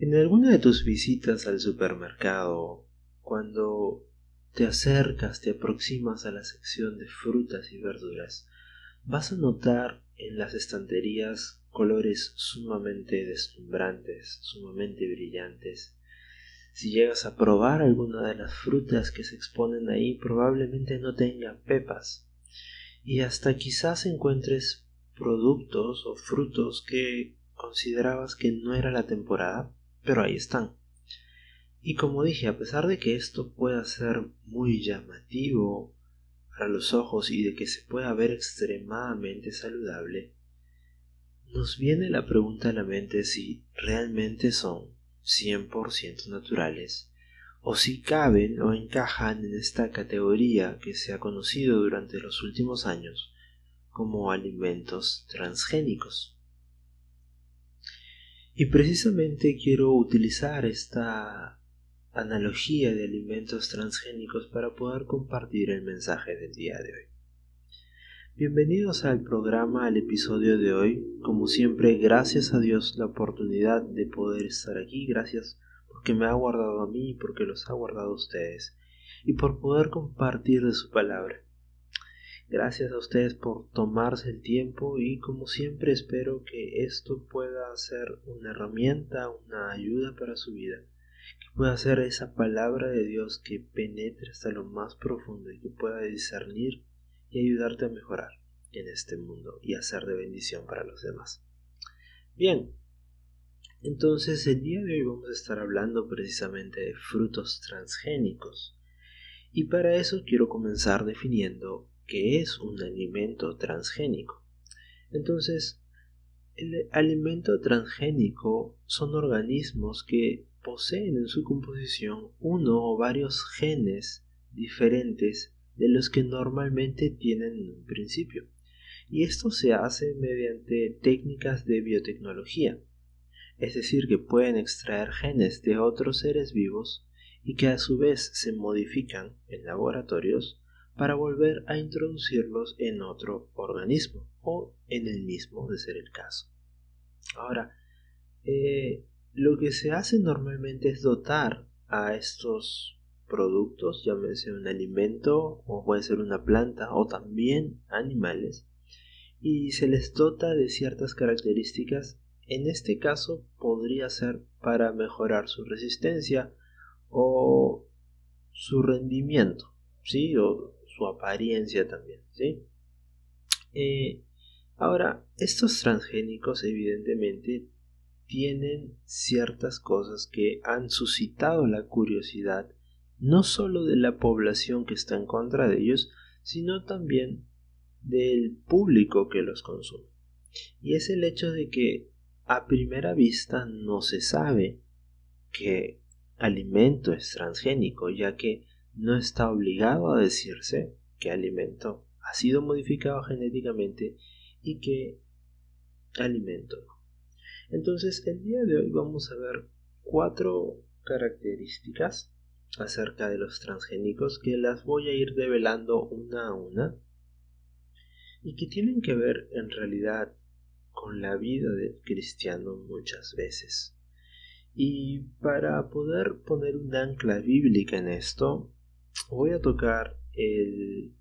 En alguna de tus visitas al supermercado, cuando te acercas, te aproximas a la sección de frutas y verduras, vas a notar en las estanterías colores sumamente deslumbrantes, sumamente brillantes. Si llegas a probar alguna de las frutas que se exponen ahí, probablemente no tenga pepas. Y hasta quizás encuentres productos o frutos que considerabas que no era la temporada, pero ahí están. Y como dije, a pesar de que esto pueda ser muy llamativo para los ojos y de que se pueda ver extremadamente saludable, nos viene la pregunta a la mente si realmente son 100% naturales o si caben o encajan en esta categoría que se ha conocido durante los últimos años como alimentos transgénicos. Y precisamente quiero utilizar esta analogía de alimentos transgénicos para poder compartir el mensaje del día de hoy. Bienvenidos al programa, al episodio de hoy. Como siempre, gracias a Dios la oportunidad de poder estar aquí. Gracias porque me ha guardado a mí, porque los ha guardado a ustedes y por poder compartir de su palabra. Gracias a ustedes por tomarse el tiempo y como siempre espero que esto pueda ser una herramienta, una ayuda para su vida, que pueda ser esa palabra de Dios que penetre hasta lo más profundo y que pueda discernir y ayudarte a mejorar en este mundo y hacer de bendición para los demás. Bien, entonces el día de hoy vamos a estar hablando precisamente de frutos transgénicos y para eso quiero comenzar definiendo que es un alimento transgénico. Entonces, el alimento transgénico son organismos que poseen en su composición uno o varios genes diferentes de los que normalmente tienen en un principio. Y esto se hace mediante técnicas de biotecnología, es decir, que pueden extraer genes de otros seres vivos y que a su vez se modifican en laboratorios para volver a introducirlos en otro organismo o en el mismo de ser el caso. Ahora, eh, lo que se hace normalmente es dotar a estos productos, llámese un alimento o puede ser una planta o también animales, y se les dota de ciertas características. En este caso podría ser para mejorar su resistencia o su rendimiento, ¿sí? O su apariencia también, ¿sí? Eh, ahora, estos transgénicos evidentemente tienen ciertas cosas que han suscitado la curiosidad no solo de la población que está en contra de ellos, sino también del público que los consume. Y es el hecho de que a primera vista no se sabe que alimento es transgénico, ya que no está obligado a decirse qué alimento ha sido modificado genéticamente y qué alimento no. Entonces, el día de hoy vamos a ver cuatro características acerca de los transgénicos que las voy a ir develando una a una y que tienen que ver en realidad con la vida del cristiano muchas veces. Y para poder poner un ancla bíblica en esto, voy a tocar el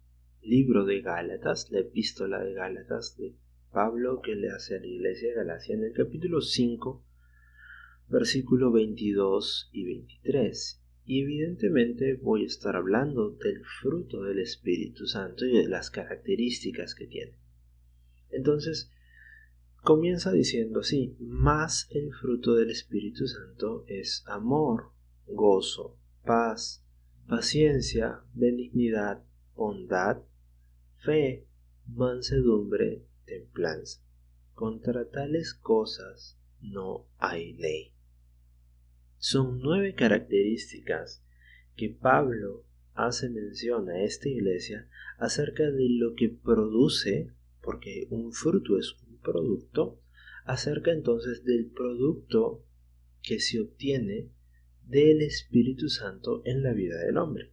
libro de Gálatas, la epístola de Gálatas de Pablo que le hace a la iglesia de Galacia en el capítulo 5, versículo 22 y 23. Y evidentemente voy a estar hablando del fruto del Espíritu Santo y de las características que tiene. Entonces, comienza diciendo así, más el fruto del Espíritu Santo es amor, gozo, paz, paciencia, benignidad, bondad, fe, mansedumbre, templanza. Contra tales cosas no hay ley. Son nueve características que Pablo hace mención a esta iglesia acerca de lo que produce, porque un fruto es un producto, acerca entonces del producto que se obtiene del Espíritu Santo en la vida del hombre.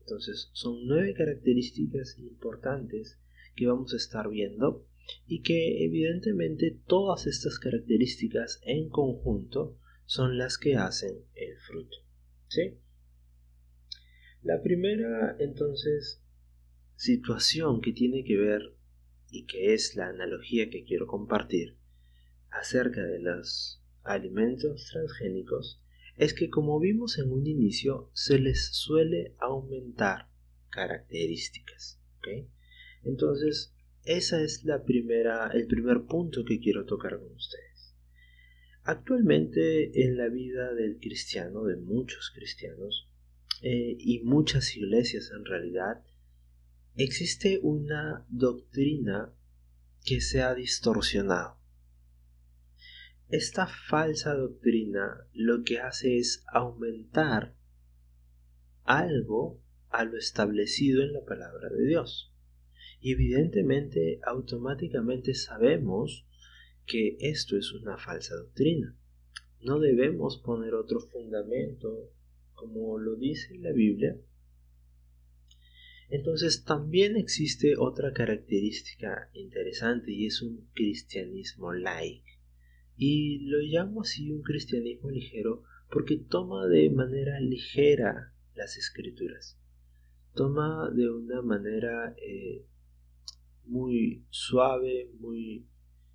Entonces, son nueve características importantes que vamos a estar viendo y que evidentemente todas estas características en conjunto son las que hacen el fruto. ¿Sí? La primera, entonces, situación que tiene que ver y que es la analogía que quiero compartir acerca de los alimentos transgénicos es que como vimos en un inicio se les suele aumentar características. Entonces, esa es la primera, el primer punto que quiero tocar con ustedes. Actualmente en la vida del cristiano, de muchos cristianos, eh, y muchas iglesias en realidad, existe una doctrina que se ha distorsionado. Esta falsa doctrina lo que hace es aumentar algo a lo establecido en la palabra de Dios. Y evidentemente automáticamente sabemos que esto es una falsa doctrina. No debemos poner otro fundamento como lo dice la Biblia. Entonces también existe otra característica interesante y es un cristianismo light. Y lo llamo así un cristianismo ligero porque toma de manera ligera las escrituras. Toma de una manera eh, muy suave, muy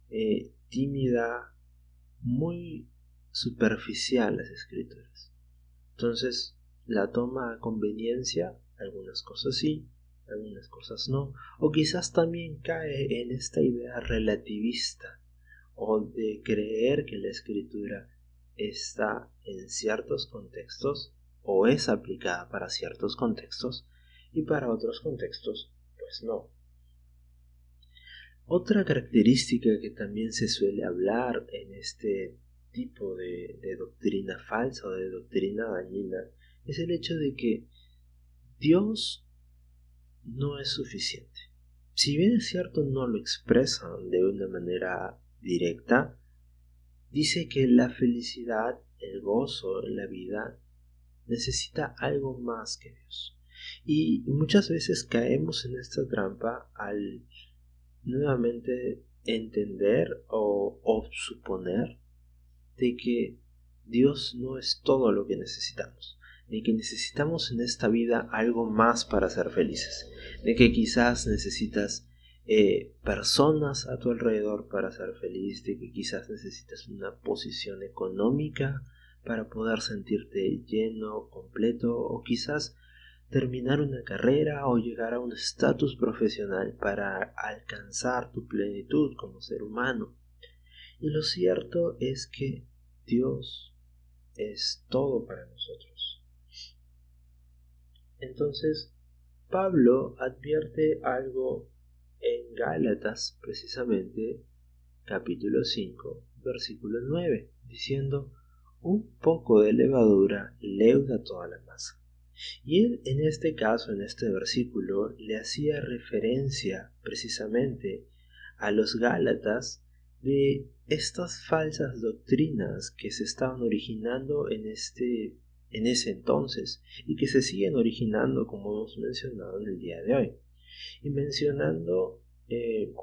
eh, tímida, muy superficial las escrituras. Entonces la toma a conveniencia, algunas cosas sí, algunas cosas no, o quizás también cae en esta idea relativista o de creer que la escritura está en ciertos contextos o es aplicada para ciertos contextos y para otros contextos pues no. Otra característica que también se suele hablar en este tipo de, doctrina falsa o de doctrina dañina es el hecho de que Dios no es suficiente. Si bien es cierto no lo expresan de una manera directa, dice que la felicidad, el gozo la vida necesita algo más que Dios. Y muchas veces caemos en esta trampa al nuevamente entender o, o suponer de que Dios no es todo lo que necesitamos, de que necesitamos en esta vida algo más para ser felices, de que quizás necesitas eh, personas a tu alrededor para ser feliz, de que quizás necesitas una posición económica para poder sentirte lleno, completo, o quizás terminar una carrera o llegar a un estatus profesional para alcanzar tu plenitud como ser humano. Y lo cierto es que Dios es todo para nosotros. Entonces, Pablo advierte algo en Gálatas, precisamente, capítulo 5, versículo 9, diciendo, un poco de levadura leuda toda la masa. Y él en este caso, en este versículo, le hacía referencia precisamente a los Gálatas de estas falsas doctrinas que se estaban originando en este en ese entonces y que se siguen originando como hemos mencionado en el día de hoy y mencionando eh,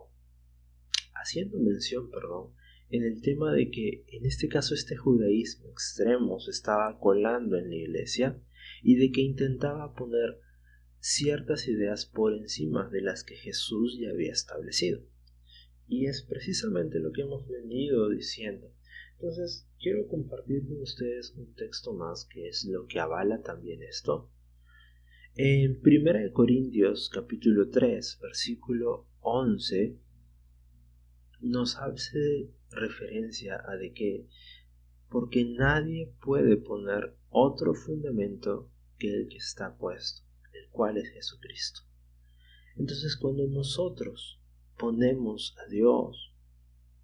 haciendo mención perdón en el tema de que en este caso este judaísmo extremo se estaba colando en la iglesia y de que intentaba poner ciertas ideas por encima de las que Jesús ya había establecido y es precisamente lo que hemos venido diciendo. Entonces, quiero compartir con ustedes un texto más que es lo que avala también esto. En 1 Corintios capítulo 3, versículo 11, nos hace referencia a de que porque nadie puede poner otro fundamento que el que está puesto, el cual es Jesucristo. Entonces cuando nosotros ponemos a Dios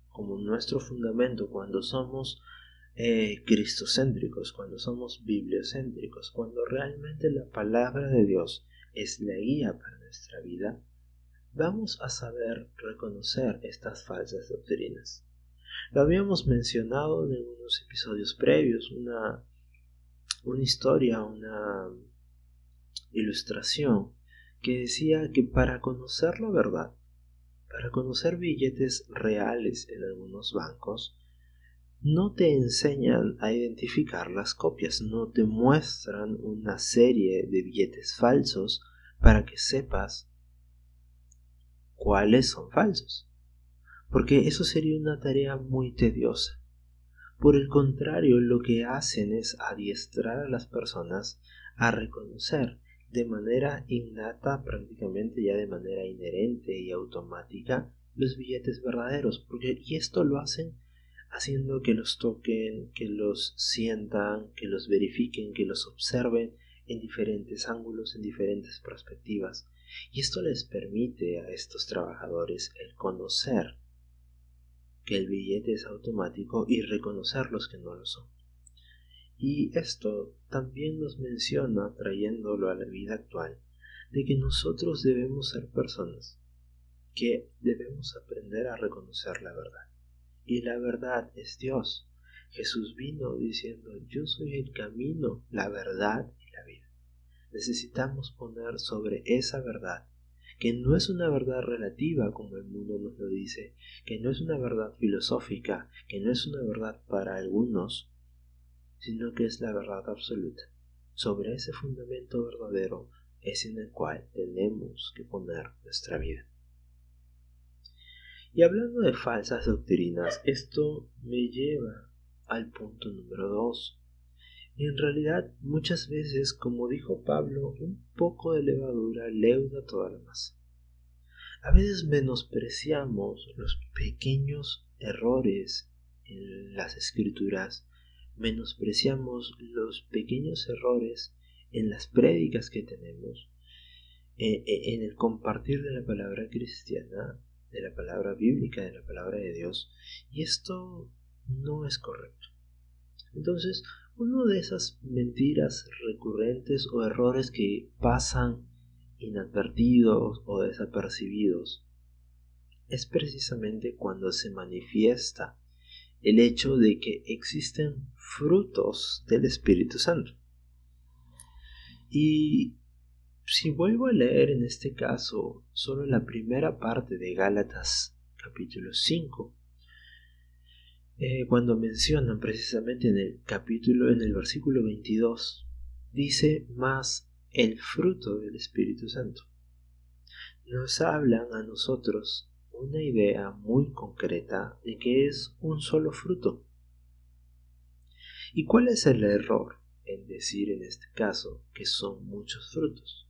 como nuestro fundamento cuando somos eh, cristocéntricos, cuando somos bibliocéntricos, cuando realmente la palabra de Dios es la guía para nuestra vida, vamos a saber reconocer estas falsas doctrinas. Lo habíamos mencionado en unos episodios previos, una, una historia, una ilustración que decía que para conocer la verdad para conocer billetes reales en algunos bancos, no te enseñan a identificar las copias, no te muestran una serie de billetes falsos para que sepas cuáles son falsos, porque eso sería una tarea muy tediosa. Por el contrario, lo que hacen es adiestrar a las personas a reconocer de manera innata, prácticamente ya de manera inherente y automática, los billetes verdaderos, porque y esto lo hacen haciendo que los toquen, que los sientan, que los verifiquen, que los observen en diferentes ángulos, en diferentes perspectivas. Y esto les permite a estos trabajadores el conocer que el billete es automático y reconocer los que no lo son. Y esto también nos menciona, trayéndolo a la vida actual, de que nosotros debemos ser personas que debemos aprender a reconocer la verdad. Y la verdad es Dios. Jesús vino diciendo, yo soy el camino, la verdad y la vida. Necesitamos poner sobre esa verdad, que no es una verdad relativa como el mundo nos lo dice, que no es una verdad filosófica, que no es una verdad para algunos, sino que es la verdad absoluta. Sobre ese fundamento verdadero es en el cual tenemos que poner nuestra vida. Y hablando de falsas doctrinas, esto me lleva al punto número 2. En realidad, muchas veces, como dijo Pablo, un poco de levadura leuda toda la masa. A veces menospreciamos los pequeños errores en las escrituras menospreciamos los pequeños errores en las prédicas que tenemos, eh, eh, en el compartir de la palabra cristiana, de la palabra bíblica, de la palabra de Dios, y esto no es correcto. Entonces, una de esas mentiras recurrentes o errores que pasan inadvertidos o desapercibidos es precisamente cuando se manifiesta el hecho de que existen frutos del Espíritu Santo. Y si vuelvo a leer en este caso solo la primera parte de Gálatas capítulo 5, eh, cuando mencionan precisamente en el capítulo, en el versículo 22, dice más el fruto del Espíritu Santo. Nos hablan a nosotros una idea muy concreta de que es un solo fruto. ¿Y cuál es el error en decir en este caso que son muchos frutos?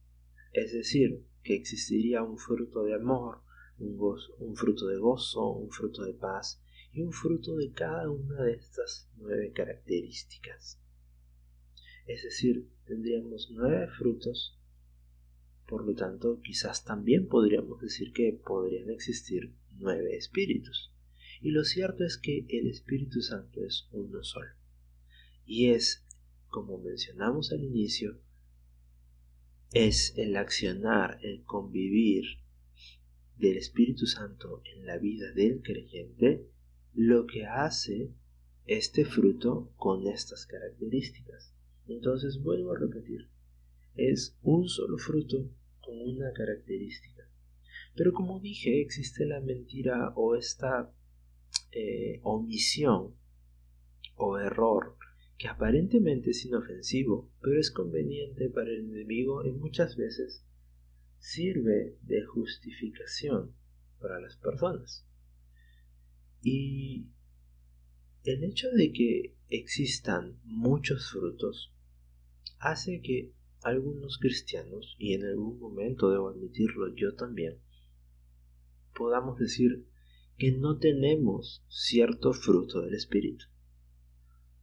Es decir, que existiría un fruto de amor, un, un fruto de gozo, un fruto de paz y un fruto de cada una de estas nueve características. Es decir, tendríamos nueve frutos por lo tanto, quizás también podríamos decir que podrían existir nueve espíritus. Y lo cierto es que el Espíritu Santo es uno solo. Y es, como mencionamos al inicio, es el accionar, el convivir del Espíritu Santo en la vida del creyente lo que hace este fruto con estas características. Entonces vuelvo a repetir, es un solo fruto con una característica. Pero como dije, existe la mentira o esta eh, omisión o error que aparentemente es inofensivo, pero es conveniente para el enemigo y muchas veces sirve de justificación para las personas. Y el hecho de que existan muchos frutos hace que algunos cristianos, y en algún momento debo admitirlo yo también, podamos decir que no tenemos cierto fruto del Espíritu.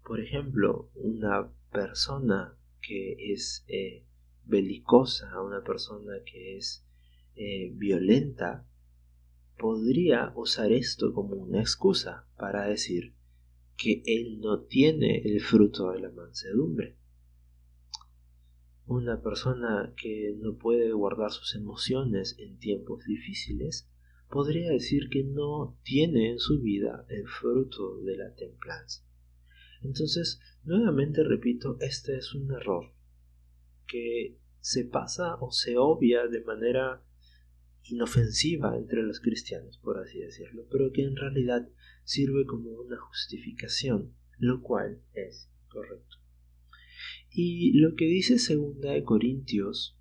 Por ejemplo, una persona que es eh, belicosa, una persona que es eh, violenta, podría usar esto como una excusa para decir que él no tiene el fruto de la mansedumbre una persona que no puede guardar sus emociones en tiempos difíciles podría decir que no tiene en su vida el fruto de la templanza. Entonces, nuevamente repito, este es un error que se pasa o se obvia de manera inofensiva entre los cristianos, por así decirlo, pero que en realidad sirve como una justificación, lo cual es correcto. Y lo que dice segunda de Corintios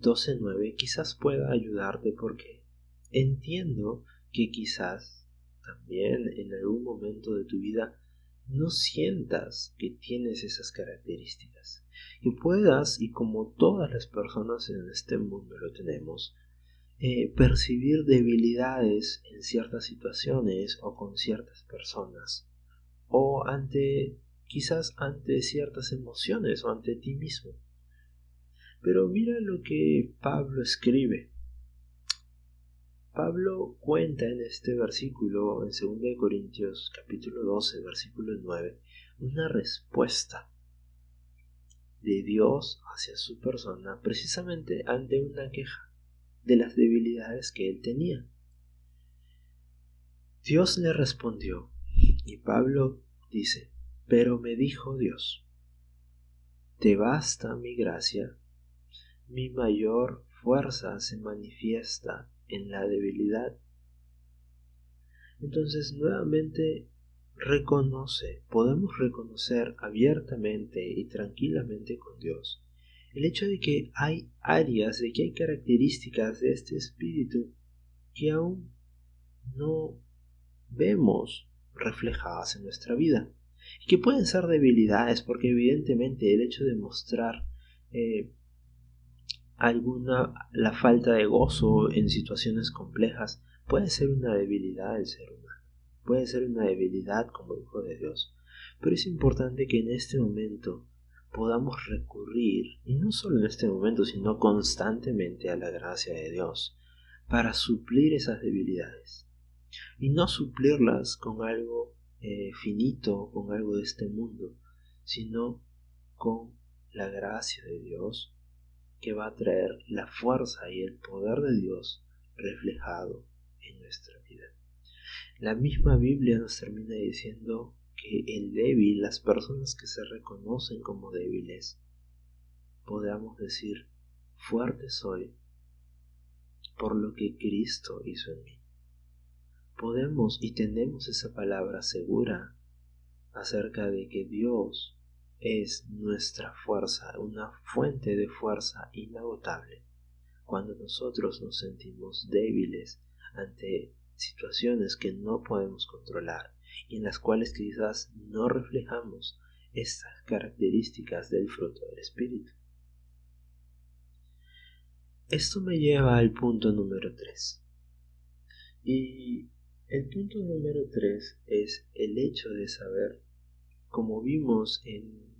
12.9 quizás pueda ayudarte porque entiendo que quizás también en algún momento de tu vida no sientas que tienes esas características. Y puedas, y como todas las personas en este mundo lo tenemos, eh, percibir debilidades en ciertas situaciones o con ciertas personas, o ante quizás ante ciertas emociones o ante ti mismo. Pero mira lo que Pablo escribe. Pablo cuenta en este versículo, en 2 Corintios capítulo 12, versículo 9, una respuesta de Dios hacia su persona precisamente ante una queja de las debilidades que él tenía. Dios le respondió y Pablo dice, pero me dijo Dios, te basta mi gracia, mi mayor fuerza se manifiesta en la debilidad. Entonces nuevamente reconoce, podemos reconocer abiertamente y tranquilamente con Dios el hecho de que hay áreas, de que hay características de este espíritu que aún no vemos reflejadas en nuestra vida y que pueden ser debilidades porque evidentemente el hecho de mostrar eh, alguna la falta de gozo en situaciones complejas puede ser una debilidad del ser humano puede ser una debilidad como hijo de Dios. Pero es importante que en este momento podamos recurrir y no solo en este momento sino constantemente a la gracia de Dios para suplir esas debilidades. Y no suplirlas con algo eh, finito, con algo de este mundo, sino con la gracia de Dios que va a traer la fuerza y el poder de Dios reflejado en nuestra vida. La misma Biblia nos termina diciendo que el débil, las personas que se reconocen como débiles, podamos decir, fuerte soy por lo que Cristo hizo en mí. Podemos y tenemos esa palabra segura acerca de que Dios es nuestra fuerza, una fuente de fuerza inagotable. Cuando nosotros nos sentimos débiles ante situaciones que no podemos controlar y en las cuales quizás no reflejamos estas características del fruto del Espíritu. Esto me lleva al punto número 3. Y el punto número 3 es el hecho de saber, como vimos en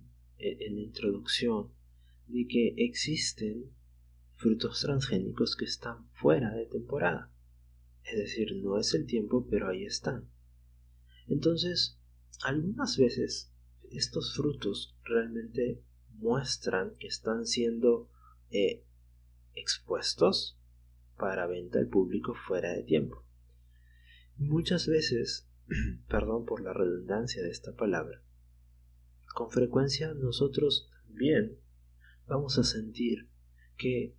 en la introducción de que existen frutos transgénicos que están fuera de temporada. Es decir, no es el tiempo, pero ahí están. Entonces, algunas veces estos frutos realmente muestran que están siendo eh, expuestos para venta al público fuera de tiempo. Muchas veces, perdón por la redundancia de esta palabra, con frecuencia nosotros también vamos a sentir que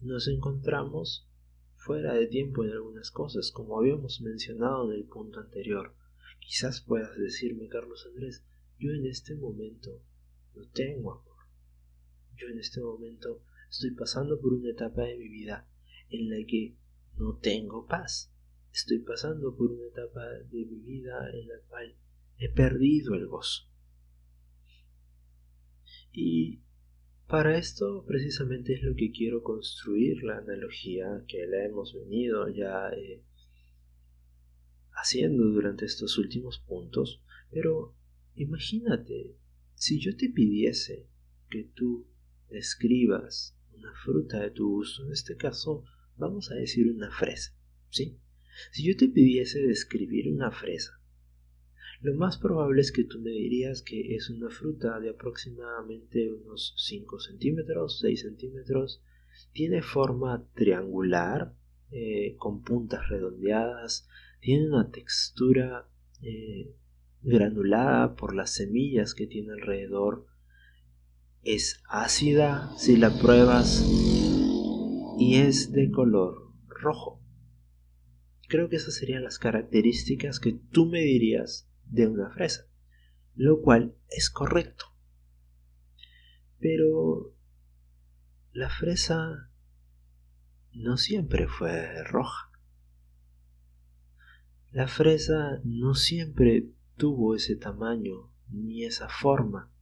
nos encontramos fuera de tiempo en algunas cosas, como habíamos mencionado en el punto anterior. Quizás puedas decirme, Carlos Andrés, yo en este momento no tengo amor. Yo en este momento estoy pasando por una etapa de mi vida en la que no tengo paz. Estoy pasando por una etapa de mi vida en la cual he perdido el gozo. Y para esto precisamente es lo que quiero construir la analogía que la hemos venido ya eh, haciendo durante estos últimos puntos. Pero imagínate si yo te pidiese que tú describas una fruta de tu gusto, en este caso vamos a decir una fresa, ¿sí? Si yo te pidiese describir una fresa, lo más probable es que tú me dirías que es una fruta de aproximadamente unos 5 centímetros, 6 centímetros, tiene forma triangular, eh, con puntas redondeadas, tiene una textura eh, granulada por las semillas que tiene alrededor, es ácida si la pruebas, y es de color rojo. Creo que esas serían las características que tú me dirías de una fresa, lo cual es correcto. Pero la fresa no siempre fue roja. La fresa no siempre tuvo ese tamaño ni esa forma.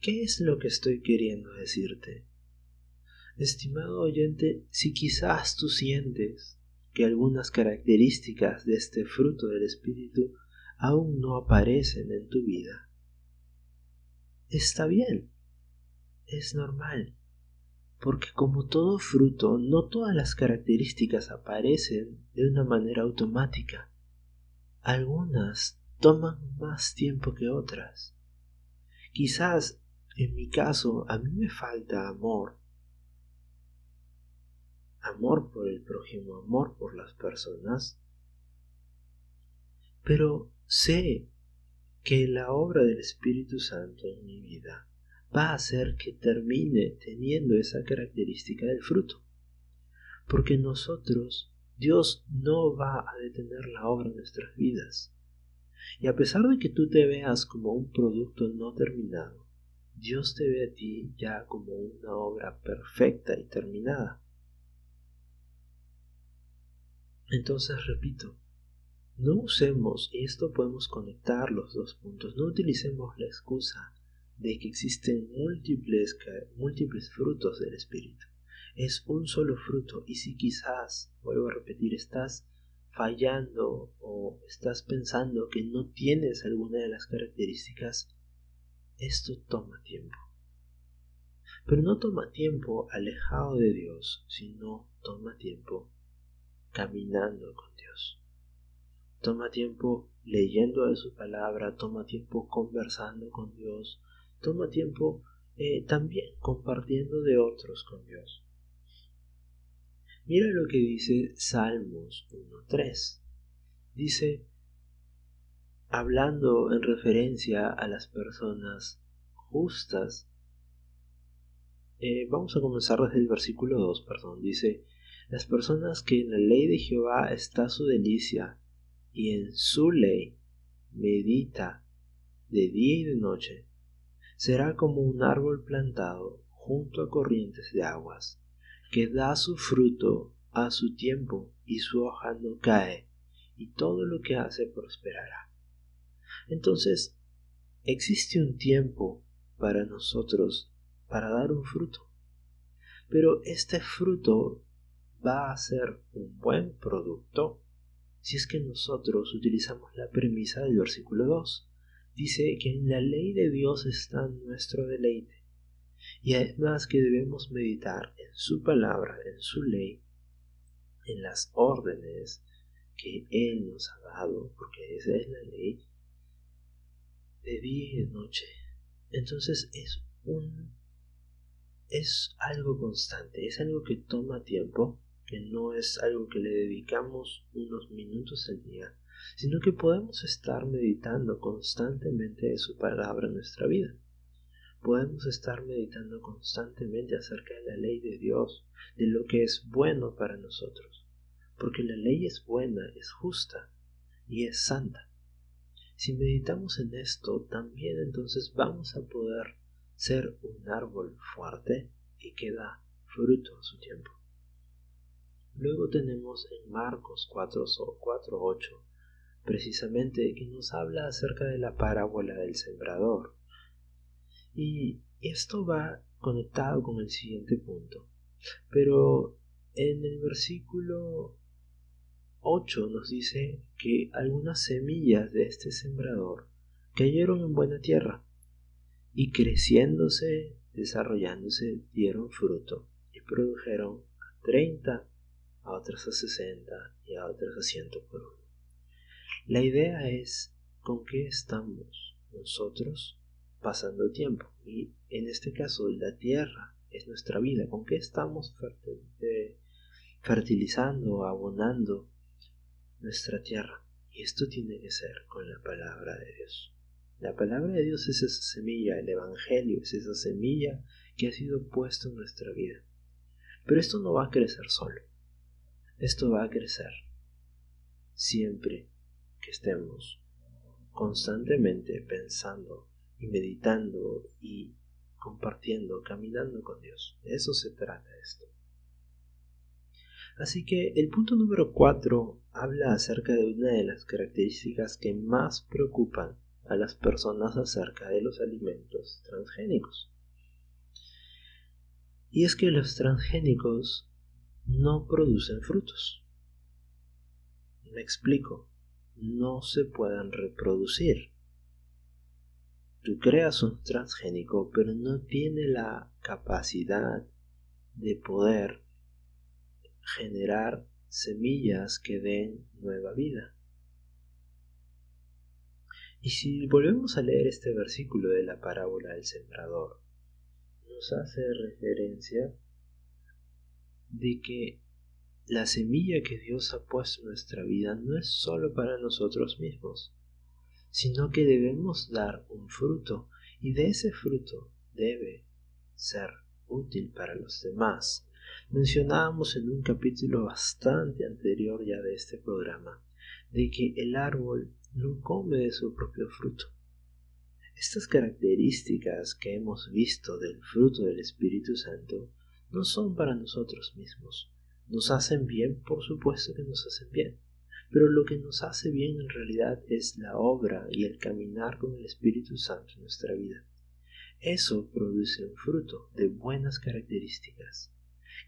¿Qué es lo que estoy queriendo decirte? Estimado oyente, si quizás tú sientes que algunas características de este fruto del Espíritu aún no aparecen en tu vida, está bien, es normal porque como todo fruto, no todas las características aparecen de una manera automática. Algunas toman más tiempo que otras. Quizás, en mi caso, a mí me falta amor. Amor por el prójimo, amor por las personas. Pero sé que la obra del Espíritu Santo en mi vida va a hacer que termine teniendo esa característica del fruto. Porque nosotros, Dios no va a detener la obra en nuestras vidas. Y a pesar de que tú te veas como un producto no terminado, Dios te ve a ti ya como una obra perfecta y terminada. Entonces repito, no usemos, y esto podemos conectar los dos puntos, no utilicemos la excusa de que existen múltiples, múltiples frutos del Espíritu. Es un solo fruto y si quizás, vuelvo a repetir, estás fallando o estás pensando que no tienes alguna de las características, esto toma tiempo. Pero no toma tiempo alejado de Dios, sino toma tiempo caminando con Dios. Toma tiempo leyendo de su palabra, toma tiempo conversando con Dios, toma tiempo eh, también compartiendo de otros con Dios. Mira lo que dice Salmos 1.3. Dice, hablando en referencia a las personas justas, eh, vamos a comenzar desde el versículo 2, perdón, dice, las personas que en la ley de Jehová está su delicia y en su ley medita de día y de noche, será como un árbol plantado junto a corrientes de aguas, que da su fruto a su tiempo y su hoja no cae, y todo lo que hace prosperará. Entonces, existe un tiempo para nosotros para dar un fruto, pero este fruto va a ser un buen producto si es que nosotros utilizamos la premisa del versículo 2 dice que en la ley de Dios está nuestro deleite. Y además que debemos meditar en su palabra, en su ley, en las órdenes que Él nos ha dado, porque esa es la ley, de día y de noche. Entonces es un es algo constante, es algo que toma tiempo, que no es algo que le dedicamos unos minutos al día, sino que podemos estar meditando constantemente de su palabra en nuestra vida. Podemos estar meditando constantemente acerca de la ley de Dios, de lo que es bueno para nosotros, porque la ley es buena, es justa y es santa. Si meditamos en esto, también entonces vamos a poder ser un árbol fuerte y que da fruto a su tiempo. Luego tenemos en Marcos 4, 4 8 precisamente que nos habla acerca de la parábola del sembrador. Y esto va conectado con el siguiente punto. Pero en el versículo 8 nos dice que algunas semillas de este sembrador cayeron en buena tierra y creciéndose, desarrollándose, dieron fruto y produjeron a 30, a otras a 60 y a otras a 100 por uno. La idea es con qué estamos nosotros pasando tiempo. Y en este caso la tierra es nuestra vida. ¿Con qué estamos fertilizando, abonando nuestra tierra? Y esto tiene que ser con la palabra de Dios. La palabra de Dios es esa semilla, el Evangelio es esa semilla que ha sido puesta en nuestra vida. Pero esto no va a crecer solo. Esto va a crecer siempre que estemos constantemente pensando y meditando y compartiendo, caminando con Dios. De eso se trata esto. Así que el punto número 4 habla acerca de una de las características que más preocupan a las personas acerca de los alimentos transgénicos. Y es que los transgénicos no producen frutos. Me explico, no se pueden reproducir. Tú creas un transgénico, pero no tiene la capacidad de poder generar semillas que den nueva vida. Y si volvemos a leer este versículo de la parábola del sembrador, nos hace referencia de que la semilla que Dios ha puesto en nuestra vida no es solo para nosotros mismos, sino que debemos dar un fruto y de ese fruto debe ser útil para los demás. Mencionábamos en un capítulo bastante anterior ya de este programa de que el árbol no come de su propio fruto. Estas características que hemos visto del fruto del Espíritu Santo no son para nosotros mismos. Nos hacen bien, por supuesto que nos hacen bien, pero lo que nos hace bien en realidad es la obra y el caminar con el Espíritu Santo en nuestra vida. Eso produce un fruto de buenas características,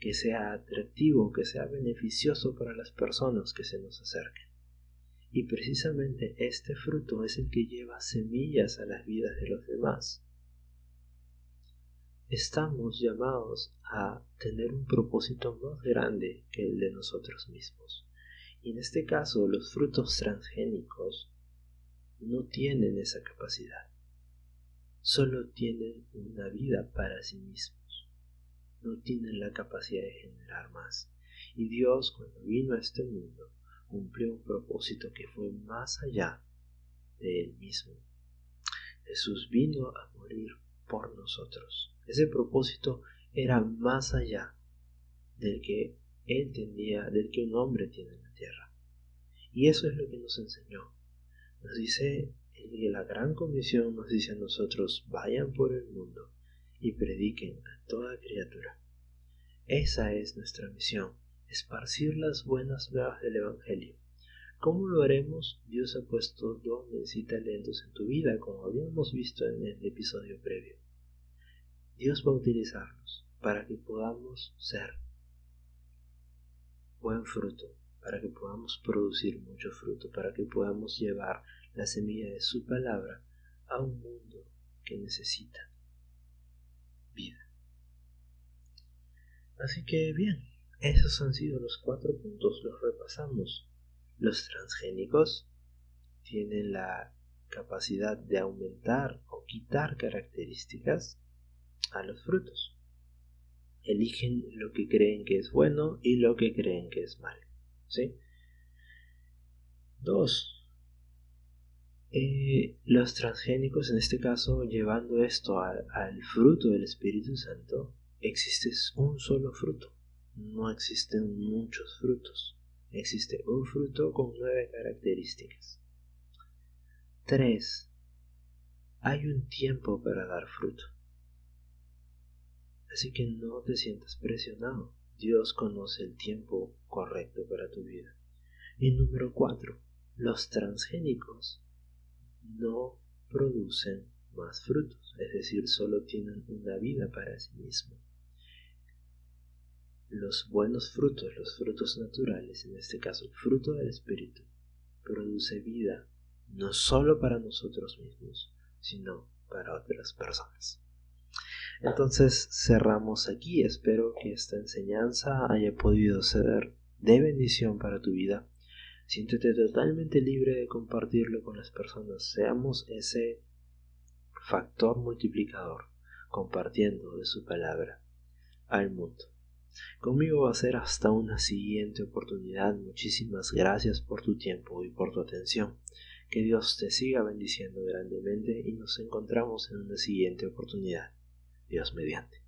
que sea atractivo, que sea beneficioso para las personas que se nos acerquen. Y precisamente este fruto es el que lleva semillas a las vidas de los demás. Estamos llamados a tener un propósito más grande que el de nosotros mismos. Y en este caso los frutos transgénicos no tienen esa capacidad. Solo tienen una vida para sí mismos. No tienen la capacidad de generar más. Y Dios cuando vino a este mundo cumplió un propósito que fue más allá de él mismo. Jesús vino a morir por nosotros. Ese propósito era más allá del que él tenía, del que un hombre tiene en la tierra. Y eso es lo que nos enseñó. Nos dice, en la gran comisión nos dice a nosotros, vayan por el mundo y prediquen a toda criatura. Esa es nuestra misión, esparcir las buenas nuevas del Evangelio. ¿Cómo lo haremos? Dios ha puesto dones y talentos en tu vida, como habíamos visto en el episodio previo. Dios va a utilizarlos para que podamos ser buen fruto, para que podamos producir mucho fruto, para que podamos llevar la semilla de su palabra a un mundo que necesita vida. Así que bien, esos han sido los cuatro puntos, los repasamos. Los transgénicos tienen la capacidad de aumentar o quitar características a los frutos. Eligen lo que creen que es bueno y lo que creen que es malo. ¿sí? Dos, eh, los transgénicos, en este caso, llevando esto al fruto del Espíritu Santo, existe un solo fruto no existen muchos frutos. Existe un fruto con nueve características. 3. Hay un tiempo para dar fruto. Así que no te sientas presionado. Dios conoce el tiempo correcto para tu vida. Y número 4. Los transgénicos no producen más frutos, es decir, solo tienen una vida para sí mismos los buenos frutos, los frutos naturales, en este caso el fruto del Espíritu, produce vida no solo para nosotros mismos, sino para otras personas. Entonces cerramos aquí, espero que esta enseñanza haya podido ser de bendición para tu vida. Siéntete totalmente libre de compartirlo con las personas, seamos ese factor multiplicador, compartiendo de su palabra al mundo. Conmigo va a ser hasta una siguiente oportunidad. Muchísimas gracias por tu tiempo y por tu atención. Que Dios te siga bendiciendo grandemente y nos encontramos en una siguiente oportunidad. Dios mediante.